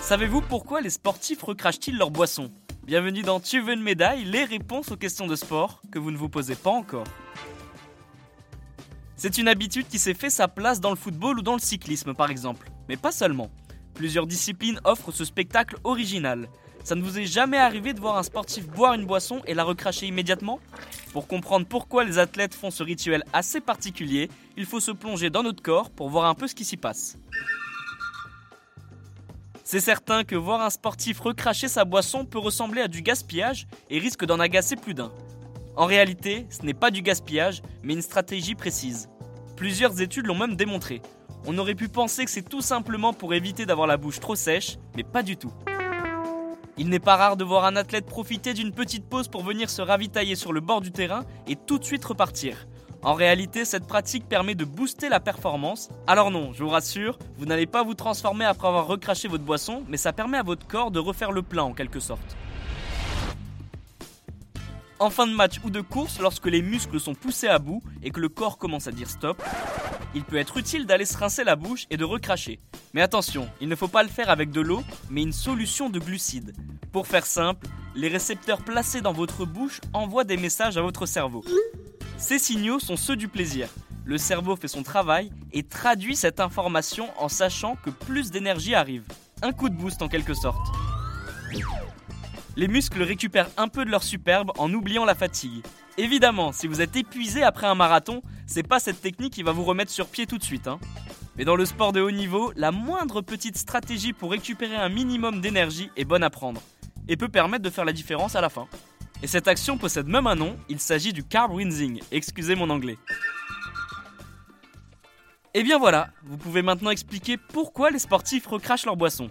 Savez-vous pourquoi les sportifs recrachent-ils leur boisson Bienvenue dans Tu veux une médaille, les réponses aux questions de sport que vous ne vous posez pas encore. C'est une habitude qui s'est fait sa place dans le football ou dans le cyclisme par exemple, mais pas seulement. Plusieurs disciplines offrent ce spectacle original. Ça ne vous est jamais arrivé de voir un sportif boire une boisson et la recracher immédiatement? Pour comprendre pourquoi les athlètes font ce rituel assez particulier, il faut se plonger dans notre corps pour voir un peu ce qui s'y passe. C'est certain que voir un sportif recracher sa boisson peut ressembler à du gaspillage et risque d'en agacer plus d'un. En réalité, ce n'est pas du gaspillage, mais une stratégie précise. Plusieurs études l'ont même démontré. On aurait pu penser que c'est tout simplement pour éviter d'avoir la bouche trop sèche, mais pas du tout. Il n'est pas rare de voir un athlète profiter d'une petite pause pour venir se ravitailler sur le bord du terrain et tout de suite repartir. En réalité, cette pratique permet de booster la performance. Alors non, je vous rassure, vous n'allez pas vous transformer après avoir recraché votre boisson, mais ça permet à votre corps de refaire le plein en quelque sorte. En fin de match ou de course, lorsque les muscles sont poussés à bout et que le corps commence à dire stop, il peut être utile d'aller se rincer la bouche et de recracher. Mais attention, il ne faut pas le faire avec de l'eau, mais une solution de glucides. Pour faire simple, les récepteurs placés dans votre bouche envoient des messages à votre cerveau. Ces signaux sont ceux du plaisir. Le cerveau fait son travail et traduit cette information en sachant que plus d'énergie arrive. Un coup de boost en quelque sorte. Les muscles récupèrent un peu de leur superbe en oubliant la fatigue. Évidemment, si vous êtes épuisé après un marathon, c'est pas cette technique qui va vous remettre sur pied tout de suite. Hein. Mais dans le sport de haut niveau, la moindre petite stratégie pour récupérer un minimum d'énergie est bonne à prendre et peut permettre de faire la différence à la fin. Et cette action possède même un nom, il s'agit du carb rinsing, excusez mon anglais. Et bien voilà, vous pouvez maintenant expliquer pourquoi les sportifs recrachent leur boisson.